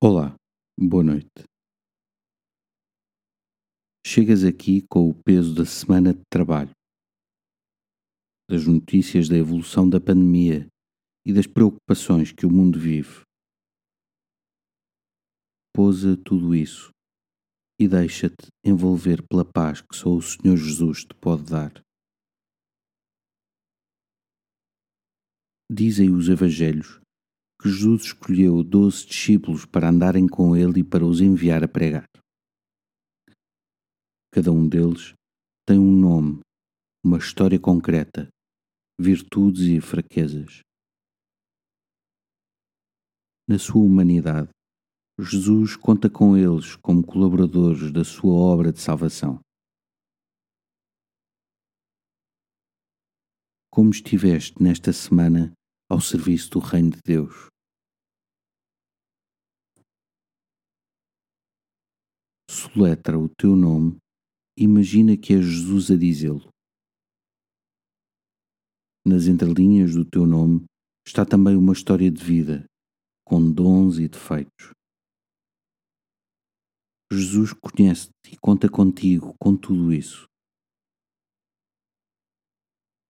Olá, boa noite. Chegas aqui com o peso da semana de trabalho, das notícias da evolução da pandemia e das preocupações que o mundo vive. Pousa tudo isso e deixa-te envolver pela paz que só o Senhor Jesus te pode dar. Dizem os Evangelhos que Jesus escolheu doze discípulos para andarem com ele e para os enviar a pregar. Cada um deles tem um nome, uma história concreta, virtudes e fraquezas. Na sua humanidade, Jesus conta com eles como colaboradores da sua obra de salvação. Como estiveste nesta semana ao serviço do Reino de Deus. Soletra o teu nome, imagina que é Jesus a dizê-lo. Nas entrelinhas do teu nome está também uma história de vida, com dons e defeitos. Jesus conhece-te e conta contigo com tudo isso.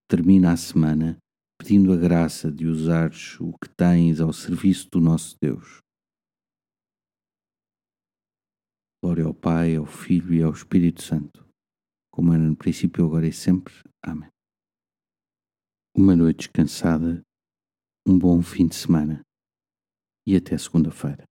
Termina a semana pedindo a graça de usares o que tens ao serviço do nosso Deus. Glória ao Pai, ao Filho e ao Espírito Santo, como era no princípio, agora e sempre. Amém. Uma noite descansada, um bom fim de semana e até segunda-feira.